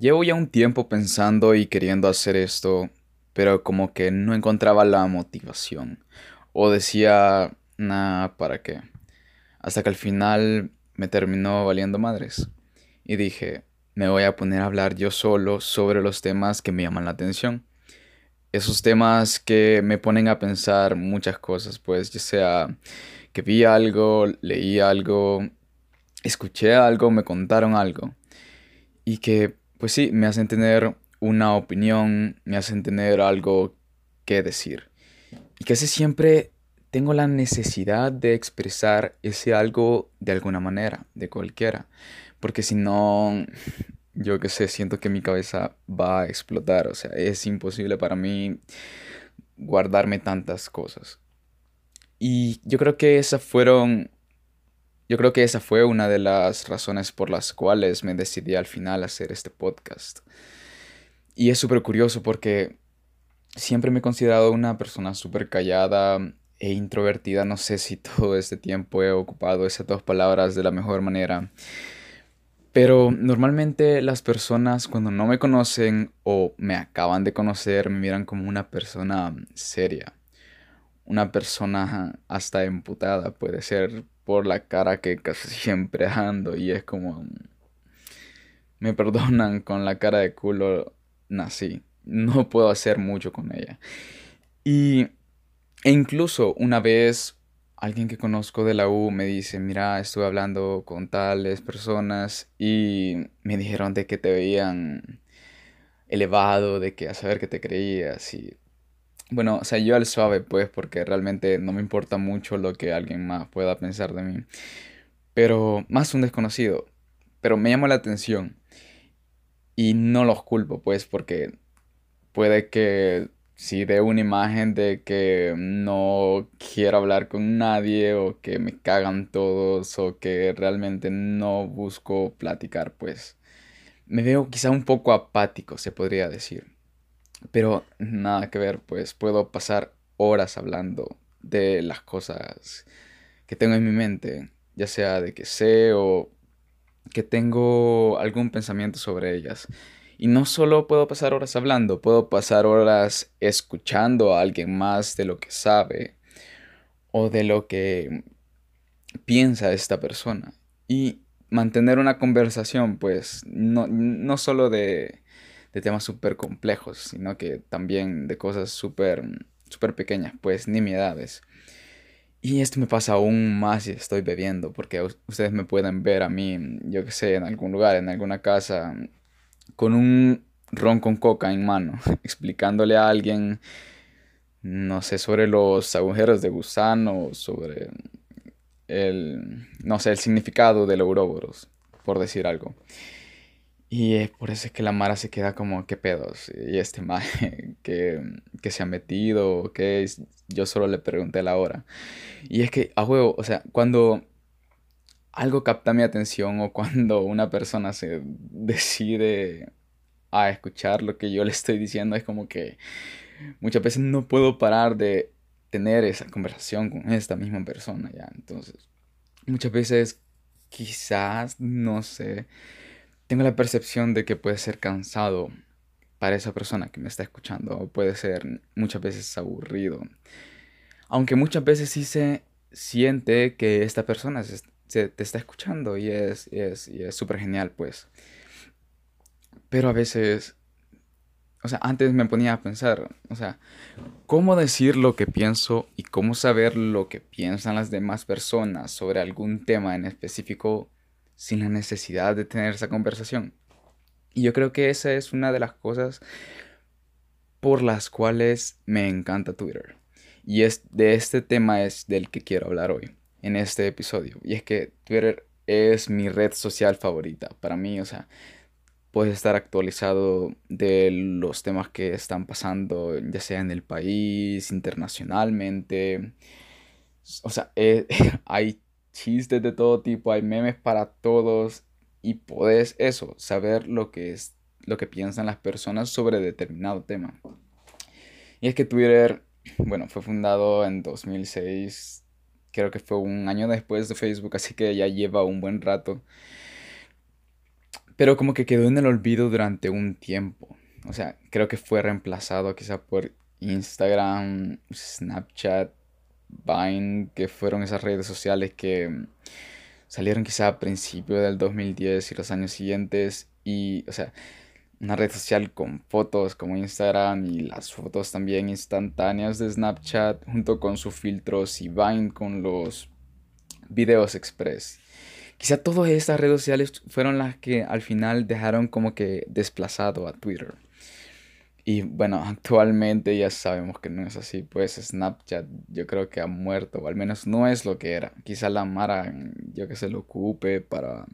Llevo ya un tiempo pensando y queriendo hacer esto, pero como que no encontraba la motivación. O decía, nada, ¿para qué? Hasta que al final me terminó valiendo madres. Y dije, me voy a poner a hablar yo solo sobre los temas que me llaman la atención. Esos temas que me ponen a pensar muchas cosas, pues ya sea que vi algo, leí algo, escuché algo, me contaron algo. Y que pues sí, me hacen tener una opinión, me hacen tener algo que decir. Y casi siempre tengo la necesidad de expresar ese algo de alguna manera, de cualquiera. Porque si no, yo qué sé, siento que mi cabeza va a explotar. O sea, es imposible para mí guardarme tantas cosas. Y yo creo que esas fueron yo creo que esa fue una de las razones por las cuales me decidí al final hacer este podcast. Y es súper curioso porque siempre me he considerado una persona súper callada e introvertida. No sé si todo este tiempo he ocupado esas dos palabras de la mejor manera. Pero normalmente las personas cuando no me conocen o me acaban de conocer me miran como una persona seria. Una persona hasta emputada puede ser por la cara que casi siempre ando y es como... Me perdonan con la cara de culo nací. No puedo hacer mucho con ella. Y e incluso una vez alguien que conozco de la U me dice, mira, estuve hablando con tales personas y me dijeron de que te veían elevado, de que a saber que te creías y bueno, o sea, yo al suave, pues, porque realmente no me importa mucho lo que alguien más pueda pensar de mí. Pero más un desconocido. Pero me llama la atención. Y no los culpo, pues, porque puede que si dé una imagen de que no quiero hablar con nadie o que me cagan todos o que realmente no busco platicar, pues me veo quizá un poco apático, se podría decir. Pero nada que ver, pues puedo pasar horas hablando de las cosas que tengo en mi mente, ya sea de que sé o que tengo algún pensamiento sobre ellas. Y no solo puedo pasar horas hablando, puedo pasar horas escuchando a alguien más de lo que sabe o de lo que piensa esta persona. Y mantener una conversación, pues, no, no solo de, de temas súper complejos, sino que también de cosas súper super pequeñas, pues nimiedades. Y esto me pasa aún más si estoy bebiendo, porque ustedes me pueden ver a mí, yo que sé, en algún lugar, en alguna casa, con un ron con coca en mano, explicándole a alguien, no sé, sobre los agujeros de gusano, sobre el, no sé, el significado del ouroboros, por decir algo. Y es por eso es que la Mara se queda como, ¿qué pedos? Y este maje que, que se ha metido, que yo solo le pregunté la hora. Y es que, a huevo, o sea, cuando algo capta mi atención o cuando una persona se decide a escuchar lo que yo le estoy diciendo, es como que muchas veces no puedo parar de tener esa conversación con esta misma persona, ya. Entonces, muchas veces, quizás, no sé tengo la percepción de que puede ser cansado para esa persona que me está escuchando o puede ser muchas veces aburrido. Aunque muchas veces sí se siente que esta persona se, te está escuchando y es súper es, genial, pues. Pero a veces, o sea, antes me ponía a pensar, o sea, ¿cómo decir lo que pienso y cómo saber lo que piensan las demás personas sobre algún tema en específico sin la necesidad de tener esa conversación. Y yo creo que esa es una de las cosas por las cuales me encanta Twitter. Y es de este tema es del que quiero hablar hoy, en este episodio. Y es que Twitter es mi red social favorita. Para mí, o sea, puedes estar actualizado de los temas que están pasando, ya sea en el país, internacionalmente. O sea, eh, hay chistes de todo tipo, hay memes para todos y podés eso, saber lo que es lo que piensan las personas sobre determinado tema. Y es que Twitter, bueno, fue fundado en 2006, creo que fue un año después de Facebook, así que ya lleva un buen rato. pero como que quedó en el olvido durante un tiempo. O sea, creo que fue reemplazado quizá por Instagram, Snapchat, Vine, que fueron esas redes sociales que salieron quizá a principios del 2010 y los años siguientes. Y, o sea, una red social con fotos como Instagram y las fotos también instantáneas de Snapchat junto con sus filtros y Vine con los videos express. Quizá todas estas redes sociales fueron las que al final dejaron como que desplazado a Twitter. Y bueno, actualmente ya sabemos que no es así, pues Snapchat yo creo que ha muerto, o al menos no es lo que era. Quizá la Mara, yo que se lo ocupe para,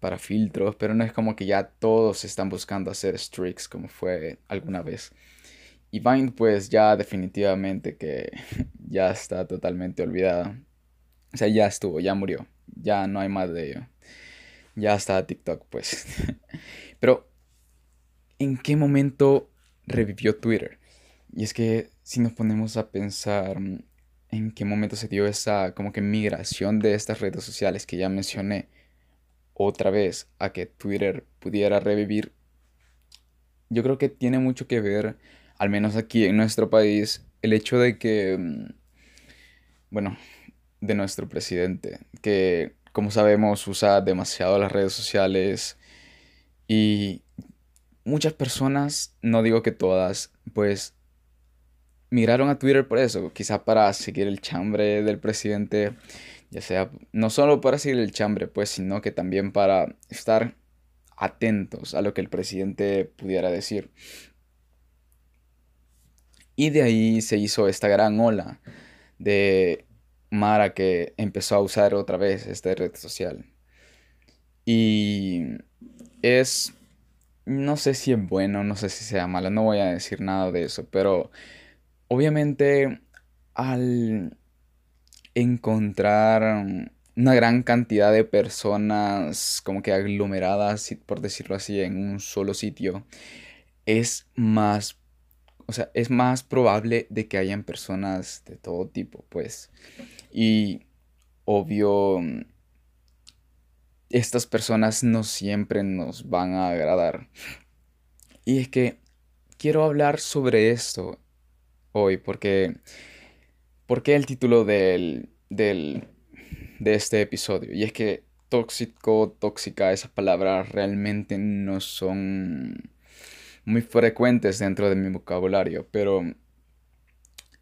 para filtros, pero no es como que ya todos están buscando hacer streaks como fue alguna vez. Y Vine pues ya definitivamente que ya está totalmente olvidada. O sea, ya estuvo, ya murió, ya no hay más de ello. Ya está TikTok pues. pero en qué momento revivió Twitter. Y es que si nos ponemos a pensar mm, en qué momento se dio esa como que migración de estas redes sociales que ya mencioné otra vez a que Twitter pudiera revivir, yo creo que tiene mucho que ver, al menos aquí en nuestro país, el hecho de que, mm, bueno, de nuestro presidente, que como sabemos usa demasiado las redes sociales y muchas personas, no digo que todas, pues migraron a Twitter por eso, quizá para seguir el chambre del presidente, ya sea no solo para seguir el chambre, pues, sino que también para estar atentos a lo que el presidente pudiera decir. Y de ahí se hizo esta gran ola de Mara que empezó a usar otra vez esta red social. Y es no sé si es bueno, no sé si sea malo, no voy a decir nada de eso, pero obviamente al encontrar una gran cantidad de personas como que aglomeradas, por decirlo así, en un solo sitio, es más, o sea, es más probable de que hayan personas de todo tipo, pues. Y obvio, estas personas no siempre nos van a agradar. Y es que quiero hablar sobre esto hoy, porque... ¿Por qué el título del, del, de este episodio? Y es que tóxico, tóxica, esas palabras realmente no son muy frecuentes dentro de mi vocabulario, pero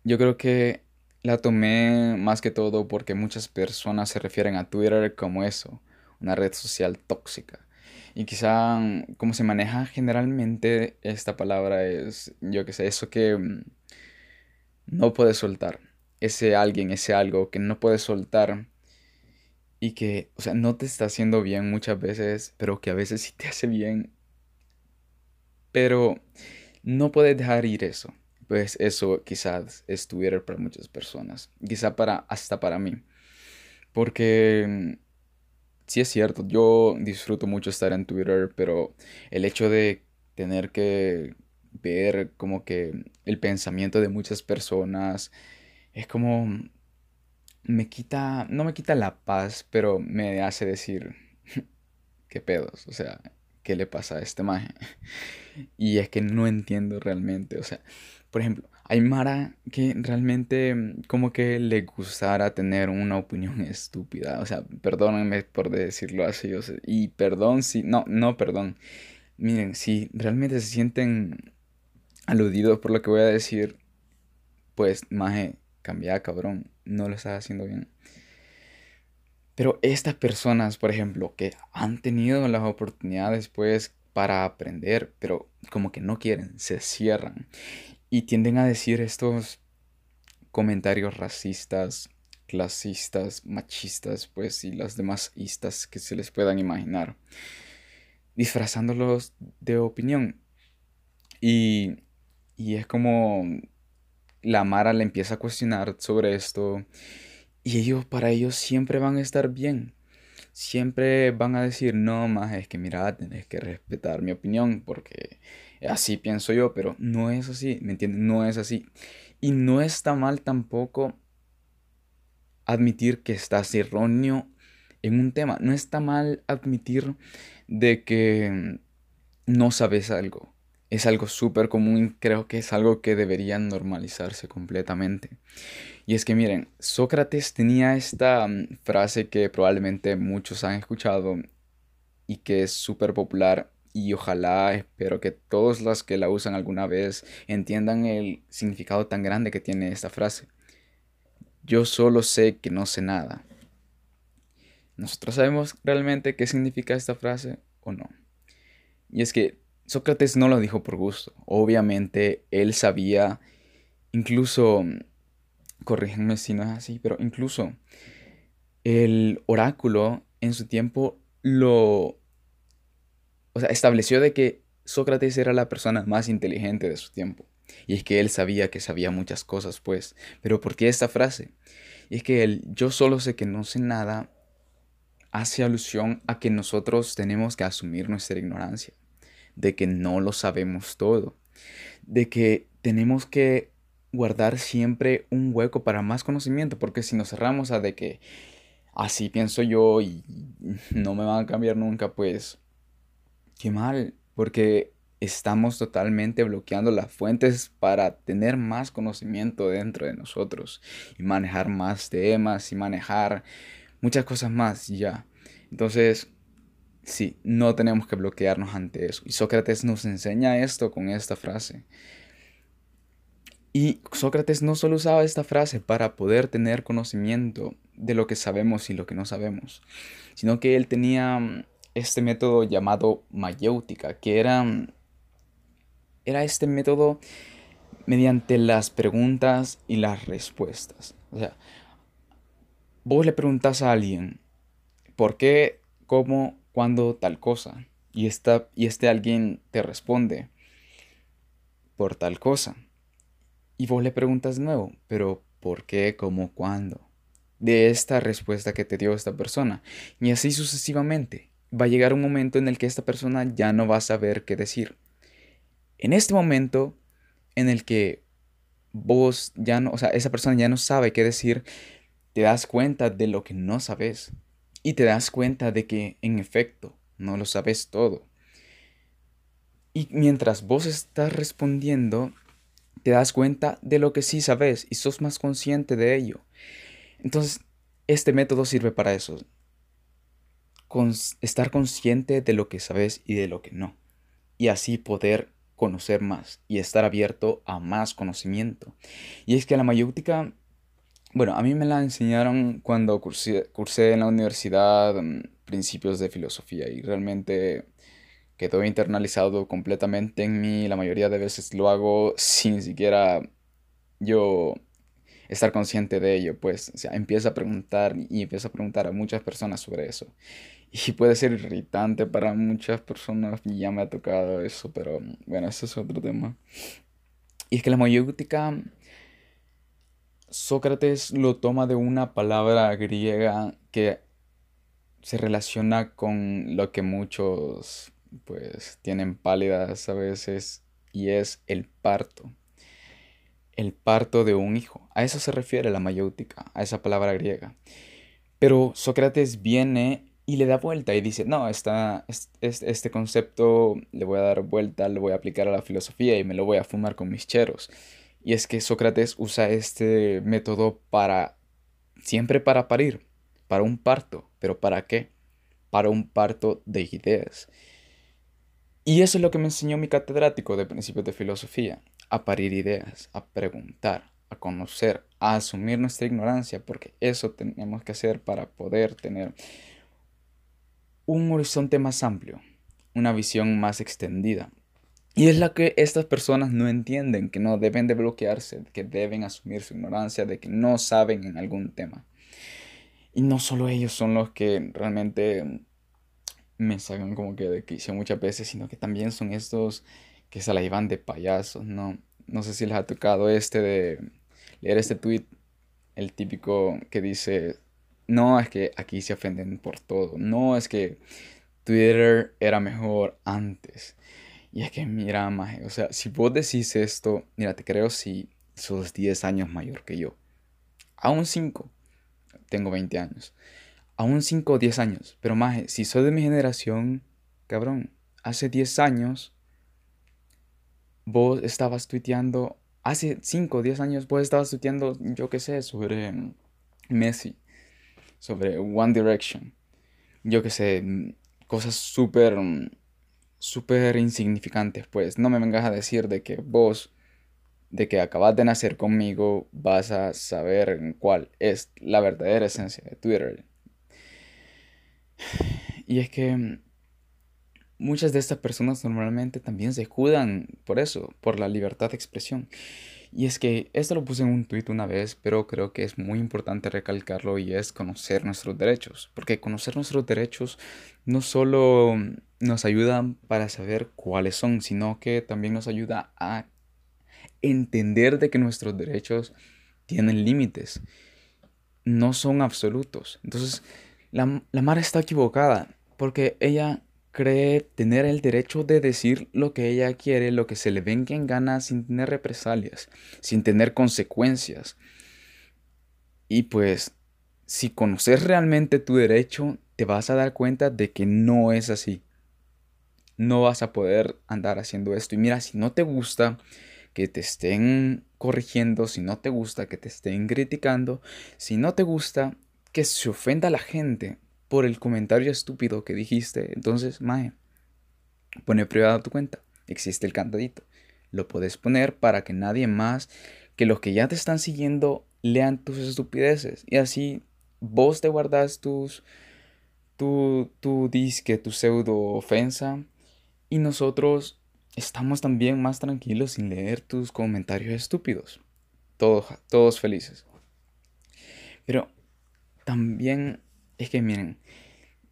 yo creo que la tomé más que todo porque muchas personas se refieren a Twitter como eso, una red social tóxica. Y quizá mm, como se maneja generalmente esta palabra es, yo que sé, eso que mm, no puedes soltar. Ese alguien, ese algo que no puedes soltar y que, o sea, no te está haciendo bien muchas veces, pero que a veces sí te hace bien. Pero no puedes dejar ir eso. Pues eso quizás es Twitter para muchas personas. Quizá para, hasta para mí. Porque mm, sí es cierto, yo disfruto mucho estar en Twitter, pero el hecho de tener que ver como que el pensamiento de muchas personas es como me quita, no me quita la paz, pero me hace decir qué pedos, o sea, qué le pasa a este maje. Y es que no entiendo realmente, o sea, por ejemplo, hay Mara que realmente mm, como que le gustara tener una opinión estúpida. O sea, perdónenme por decirlo así. y perdón si... No, no, perdón. Miren, si realmente se sienten aludidos por lo que voy a decir, pues, maje, cambia, cabrón. No lo estás haciendo bien. Pero estas personas, por ejemplo, que han tenido las oportunidades, pues, para aprender, pero como que no quieren, se cierran y tienden a decir estos comentarios racistas, clasistas, machistas, pues, y las demás istas que se les puedan imaginar, disfrazándolos de opinión. Y, y es como la Mara le empieza a cuestionar sobre esto, y ellos, para ellos, siempre van a estar bien. Siempre van a decir, no, más es que mira, tenés que respetar mi opinión, porque Así pienso yo, pero no es así, ¿me entiendes? No es así. Y no está mal tampoco admitir que estás erróneo en un tema. No está mal admitir de que no sabes algo. Es algo súper común y creo que es algo que debería normalizarse completamente. Y es que miren, Sócrates tenía esta mm, frase que probablemente muchos han escuchado y que es súper popular y ojalá espero que todos los que la usan alguna vez entiendan el significado tan grande que tiene esta frase. Yo solo sé que no sé nada. ¿Nosotros sabemos realmente qué significa esta frase o no? Y es que Sócrates no lo dijo por gusto. Obviamente él sabía, incluso, corrígenme si no es así, pero incluso el oráculo en su tiempo lo, o sea, estableció de que Sócrates era la persona más inteligente de su tiempo. Y es que él sabía que sabía muchas cosas, pues. Pero ¿por qué esta frase? Y es que el yo solo sé que no sé nada hace alusión a que nosotros tenemos que asumir nuestra ignorancia, de que no lo sabemos todo, de que tenemos que guardar siempre un hueco para más conocimiento, porque si nos cerramos a de que así pienso yo y no me van a cambiar nunca, pues qué mal, porque estamos totalmente bloqueando las fuentes para tener más conocimiento dentro de nosotros y manejar más temas y manejar muchas cosas más ya. Entonces, sí, no tenemos que bloquearnos ante eso. Y Sócrates nos enseña esto con esta frase. Y Sócrates no solo usaba esta frase para poder tener conocimiento de lo que sabemos y lo que no sabemos, sino que él tenía mm, este método llamado mayéutica, que era, era este método mediante las preguntas y las respuestas. O sea, vos le preguntas a alguien, ¿por qué, cómo, cuándo, tal cosa? Y, esta, y este alguien te responde, por tal cosa. Y vos le preguntas de nuevo, pero ¿por qué, cómo, cuándo? De esta respuesta que te dio esta persona. Y así sucesivamente. Va a llegar un momento en el que esta persona ya no va a saber qué decir. En este momento en el que vos ya no, o sea, esa persona ya no sabe qué decir, te das cuenta de lo que no sabes y te das cuenta de que en efecto no lo sabes todo. Y mientras vos estás respondiendo, te das cuenta de lo que sí sabes y sos más consciente de ello. Entonces, este método sirve para eso. Con estar consciente de lo que sabes y de lo que no. Y así poder conocer más y estar abierto a más conocimiento. Y es que la mayéutica bueno, a mí me la enseñaron cuando cursé, en la universidad mm, principios de filosofía y realmente quedó internalizado completamente en mí. La mayoría de veces lo hago sin siquiera yo estar consciente de ello, pues, o sea, empiezo a preguntar y empiezo a preguntar a muchas personas sobre eso. Y puede ser irritante para muchas personas, y ya me ha tocado eso, pero bueno, eso es otro tema. Y es que la mayéutica Sócrates lo toma de una palabra griega que se relaciona con lo que muchos pues tienen pálidas a veces y es el parto. El parto de un hijo. A eso se refiere la mayéutica, a esa palabra griega. Pero Sócrates viene y le da vuelta y dice, no, esta, este concepto le voy a dar vuelta, le voy a aplicar a la filosofía y me lo voy a fumar con mis cheros. Y es que Sócrates usa este método para, siempre para parir, para un parto. ¿Pero para qué? Para un parto de ideas. Y eso es lo que me enseñó mi catedrático de principios de filosofía, a parir ideas, a preguntar, a conocer, a asumir nuestra ignorancia, porque eso tenemos que hacer para poder tener un horizonte más amplio, una visión más extendida, y es la que estas personas no entienden, que no deben de bloquearse, que deben asumir su ignorancia, de que no saben en algún tema. Y no solo ellos son los que realmente me sacan como que de quicio muchas veces, sino que también son estos que se la llevan de payasos, ¿no? No sé si les ha tocado este de leer este tweet, el típico que dice, no, es que aquí se ofenden por todo, no, es que Twitter era mejor antes. Y es que, mira, maje, o sea, si vos decís esto, mira, te creo si sos 10 años mayor que yo. Aún 5, tengo 20 años. Aún 5 o 10 años. Pero, maje, si sos de mi generación, cabrón, hace 10 años vos estabas tuiteando, hace 5 o 10 años vos estabas tuiteando, yo qué sé, sobre Messi, sobre One Direction, yo qué sé, cosas súper, súper insignificantes, pues no me vengas a decir de que vos, de que acabas de nacer conmigo, vas a saber cuál es la verdadera esencia de Twitter. Y es que muchas de estas personas normalmente también se escudan por eso, por la libertad de expresión. Y es que esto lo puse en un tuit una vez, pero creo que es muy importante recalcarlo y es conocer nuestros derechos. Porque conocer nuestros derechos no solo nos ayuda para saber cuáles son, sino que también nos ayuda a entender de que nuestros derechos tienen límites. No son absolutos. Entonces, la, la Mara está equivocada porque ella cree tener el derecho de decir lo que ella quiere, lo que se le venga en gana sin tener represalias, sin tener consecuencias. Y pues, si conoces realmente tu derecho, te vas a dar cuenta de que no es así. No vas a poder andar haciendo esto. Y mira, si no te gusta que te estén corrigiendo, si no te gusta que te estén criticando, si no te gusta que se ofenda a la gente, por el comentario estúpido que dijiste. Entonces, mae, pone privada tu cuenta. Existe el candadito. Lo puedes poner para que nadie más que los que ya te están siguiendo lean tus estupideces. Y así vos te guardas tus, tu, tu disque, tu pseudo ofensa. Y nosotros estamos también más tranquilos sin leer tus comentarios estúpidos. Todos, todos felices. Pero también es que miren,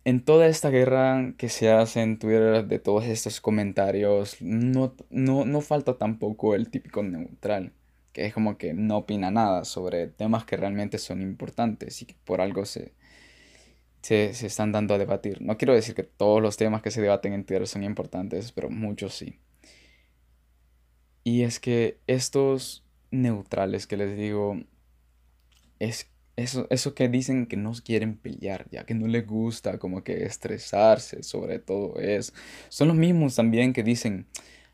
en toda esta guerra que se hace en Twitter de todos estos comentarios, no, no, falta tampoco el típico neutral, que es como que no opina nada sobre temas que realmente son importantes y que por algo se, se, se están dando a debatir. No quiero decir que todos los temas que se debaten en Twitter son importantes, pero muchos sí. Y es que estos neutrales que les digo, es eso, eso que dicen que no quieren pelear, ya que no les gusta como que estresarse sobre todo eso. Son los mismos también que dicen,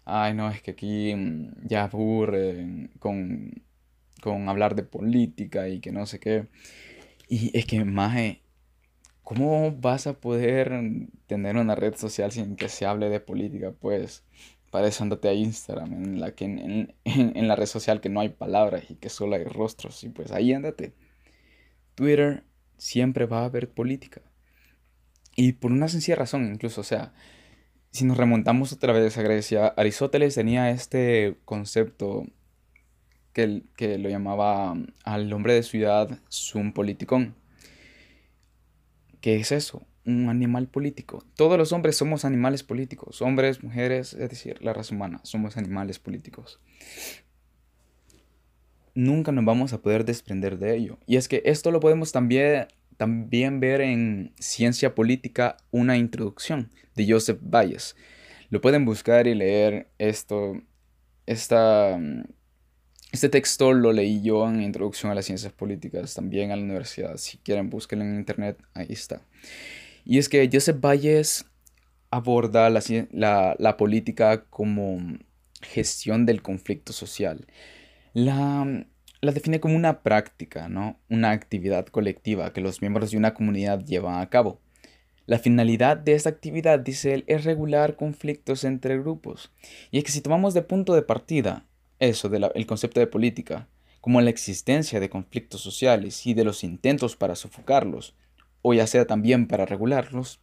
ay no, es que aquí mm, ya aburre con, con hablar de política y que no sé qué. Y es que, maje, ¿cómo vas a poder tener una red social sin que se hable de política? Pues para eso andate a Instagram, en la, que, en, en la red social que no hay palabras y que solo hay rostros. Y pues ahí andate. Twitter siempre va a haber política. Y por una sencilla razón, incluso, o sea, si nos remontamos otra vez a Grecia, Aristóteles tenía este concepto que, que lo llamaba al hombre de ciudad sum politicón. ¿Qué es eso? Un animal político. Todos los hombres somos animales políticos. Hombres, mujeres, es decir, la raza humana, somos animales políticos nunca nos vamos a poder desprender de ello. Y es que esto lo podemos también, también ver en Ciencia Política, una introducción de Joseph Bayes. Lo pueden buscar y leer esto. Esta, este texto lo leí yo en Introducción a las Ciencias Políticas, también a la universidad. Si quieren, búsquenlo en internet, ahí está. Y es que Joseph Bayes aborda la, la, la política como gestión del conflicto social la, la define como una práctica, ¿no? Una actividad colectiva que los miembros de una comunidad llevan a cabo. La finalidad de esta actividad, dice él, es regular conflictos entre grupos. Y es que si tomamos de punto de partida eso, del concepto de política, como la existencia de conflictos sociales y de los intentos para sofocarlos, o ya sea también para regularlos,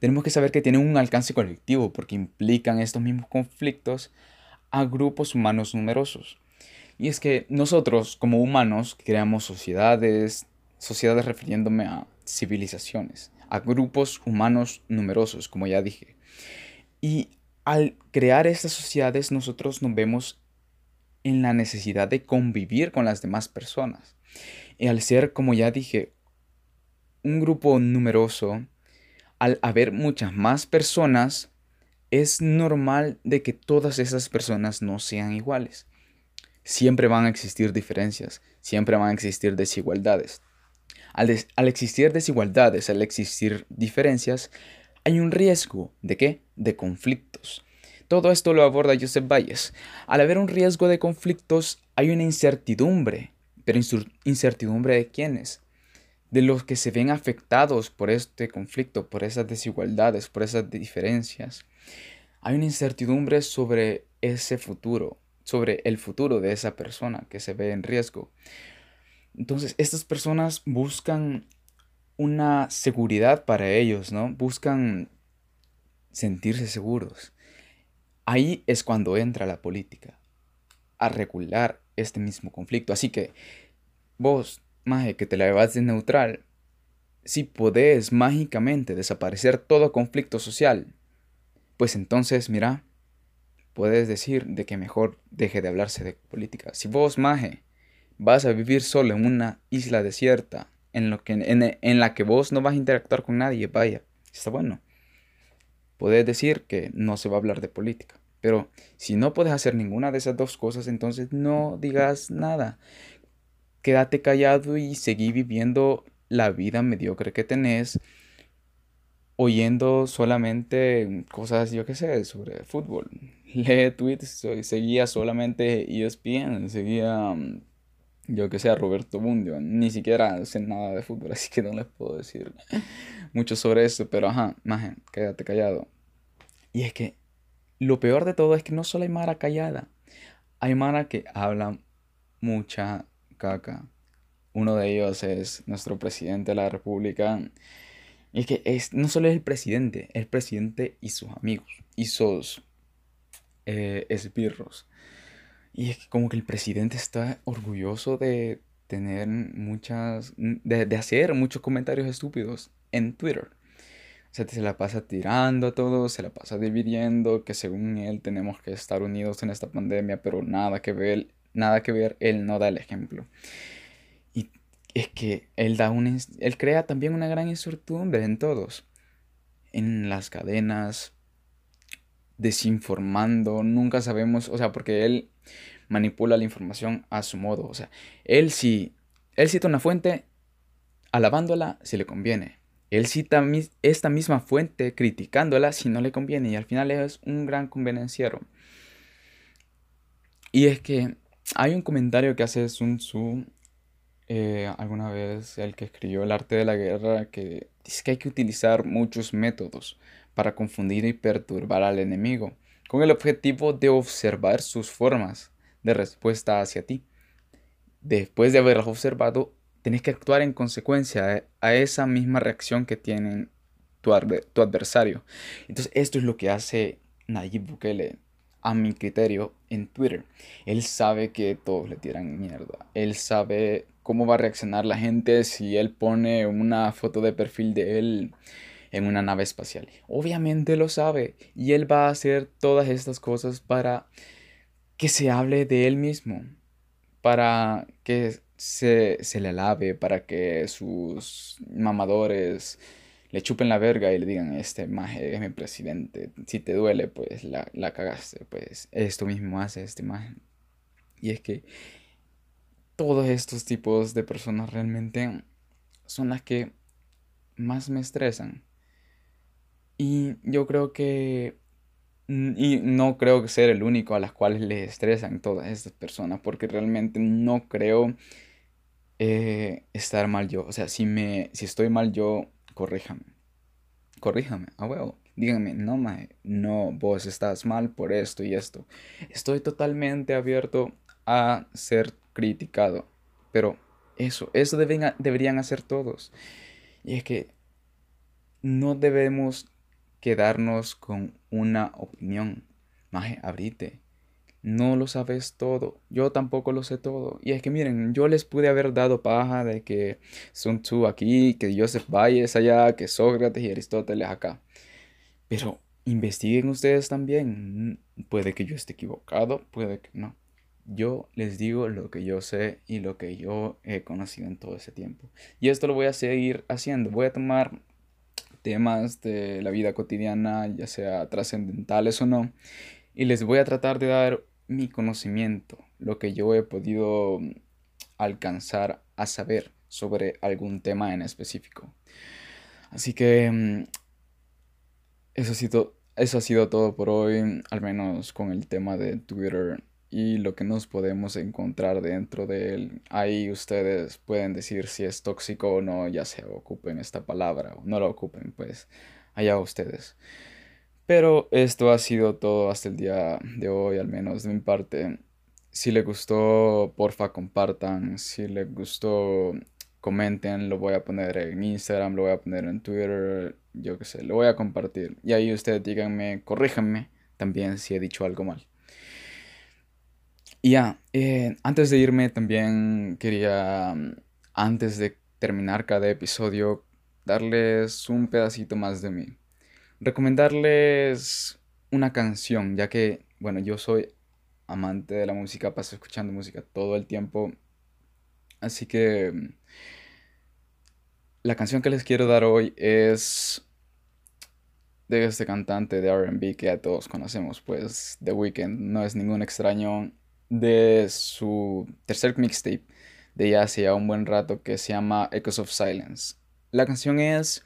tenemos que saber que tienen un alcance colectivo porque implican estos mismos conflictos a grupos humanos numerosos. Y es que nosotros como humanos creamos sociedades, sociedades refiriéndome a civilizaciones, a grupos humanos numerosos, como ya dije. Y al crear estas sociedades nosotros nos vemos en la necesidad de convivir con las demás personas. Y al ser, como ya dije, un grupo numeroso, al haber muchas más personas, es normal de que todas esas personas no sean iguales siempre van a existir diferencias, siempre van a existir desigualdades. Al, existir desigualdades, al existir diferencias, hay un riesgo de qué? De conflictos. Todo esto lo aborda Joseph Valles. Al haber un riesgo de conflictos, hay una incertidumbre. ¿Pero incertidumbre de quiénes? De los que se ven afectados por este conflicto, por esas desigualdades, por esas diferencias. Hay una incertidumbre sobre ese futuro, sobre el futuro de esa persona que se ve en riesgo. Entonces, estas personas buscan una seguridad para ellos, ¿no? Buscan sentirse seguros. Ahí es cuando entra la política, a regular este mismo conflicto. Así que vos, maje, que te la llevas de neutral, si podés mágicamente desaparecer todo conflicto social, pues entonces, mira, puedes decir de que mejor deje de hablarse de política. Si vos, maje, vas a vivir solo en una isla desierta, en, lo que, en, la que vos no vas a interactuar con nadie, vaya, está bueno. Puedes decir que no se va a hablar de política. Pero si no puedes hacer ninguna de esas dos cosas, entonces no digas nada. Quédate callado y seguí viviendo la vida mediocre que tenés, oyendo solamente cosas, yo qué sé, sobre fútbol. Lee tweets, seguía solamente ESPN, seguía mm, yo que sé, Roberto Bundio, ni siquiera sé nada de fútbol, así que no les puedo decir mucho sobre eso, pero ajá, maje, quédate callado. Y es que lo peor de todo es que no solo hay Mara callada, hay Mara que habla mucha caca. Uno de ellos es nuestro presidente de la República. Y es que es, no solo es el presidente, el presidente y sus amigos, y sus eh, esbirros. Y es que como que el presidente está orgulloso de tener muchas, de, hacer muchos comentarios estúpidos en Twitter. O sea, se la pasa tirando a todos, se la pasa dividiendo, que según él tenemos que estar unidos en esta pandemia, pero nada que ver, nada que ver, él no da el ejemplo. Es que él da un, él crea también una gran incertidumbre en todos, en las cadenas, desinformando, nunca sabemos, o sea, porque él manipula la información a su modo. O sea, él si él cita una fuente alabándola si le conviene. Él cita esta misma fuente criticándola si no le conviene y al final es un gran convenenciero. Y es que hay un comentario que hace Sun Tzu eh, alguna vez, el que escribió El arte de la guerra, que dice que hay que utilizar muchos métodos para confundir y perturbar al enemigo, con el objetivo de observar sus formas de respuesta hacia ti. Después de haberlas observado, tenés que actuar en consecuencia a esa misma reacción que tiene tu, tu adversario. Entonces, esto es lo que hace Nayib Bukele, a mi criterio, en Twitter. Él sabe que todos le tiran mierda. Él sabe cómo va a reaccionar la gente si él pone una foto de perfil de él en una nave espacial. Obviamente lo sabe y él va a hacer todas estas cosas para que se hable de él mismo, para que se, le alabe, para que sus mamadores le chupen la verga y le digan, este maje es mi presidente, si te duele, pues la, la cagaste, pues esto mismo hace este maje. Y es que todos estos tipos de personas realmente son las que más me estresan. Y yo creo que, y no creo que ser el único a las cuales les estresan todas estas personas, porque realmente no creo eh, estar mal yo. O sea, si, me, si estoy mal yo, corríjame. Corríjame, a huevo. Díganme, no, mae, no, vos estás mal por esto y esto. Estoy totalmente abierto a ser criticado. Pero eso, eso deben, deberían hacer todos. Y es que no debemos quedarnos con una opinión. Maje, abrite. No lo sabes todo. Yo tampoco lo sé todo. Y es que miren, yo les pude haber dado paja de que Sun Tzu aquí, que Joseph Valles allá, que Sócrates y Aristóteles acá. Pero investiguen ustedes también. Puede que yo esté equivocado, puede que no. Yo les digo lo que yo sé y lo que yo he conocido en todo ese tiempo. Y esto lo voy a seguir haciendo. Voy a tomar temas de la vida cotidiana, ya sea trascendentales o no, y les voy a tratar de dar mi conocimiento, lo que yo he podido alcanzar a saber sobre algún tema en específico. Así que mm, eso ha sido, eso ha sido todo por hoy, al menos con el tema de Twitter y lo que nos podemos encontrar dentro de él. Ahí ustedes pueden decir si es tóxico o no, ya se ocupen esta palabra o no la ocupen, pues allá ustedes. Pero esto ha sido todo hasta el día de hoy, al menos de mi parte. Si les gustó, porfa compartan. Si les gustó, comenten. Lo voy a poner en Instagram, lo voy a poner en Twitter, yo qué sé, lo voy a compartir. Y ahí ustedes díganme, corríjanme también si he dicho algo mal. Y ya, eh, antes de irme también quería, antes de terminar cada episodio, darles un pedacito más de mí. Recomendarles una canción, ya que, bueno, yo soy amante de la música, paso escuchando música todo el tiempo. Así que la canción que les quiero dar hoy es de este cantante de RB que ya todos conocemos, pues The Weeknd, no es ningún extraño de su tercer mixtape de ya hace un buen rato que se llama Echoes of Silence. La canción es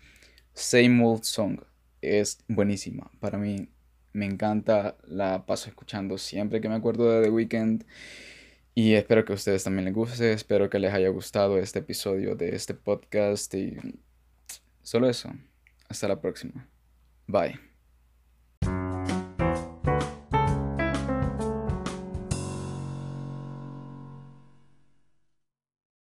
Same Old Song, es buenísima, para mí me encanta, la paso escuchando siempre que me acuerdo de The Weeknd. Y espero que a ustedes también les guste, espero que les haya gustado este episodio de este podcast. Y solo eso, hasta la próxima, bye.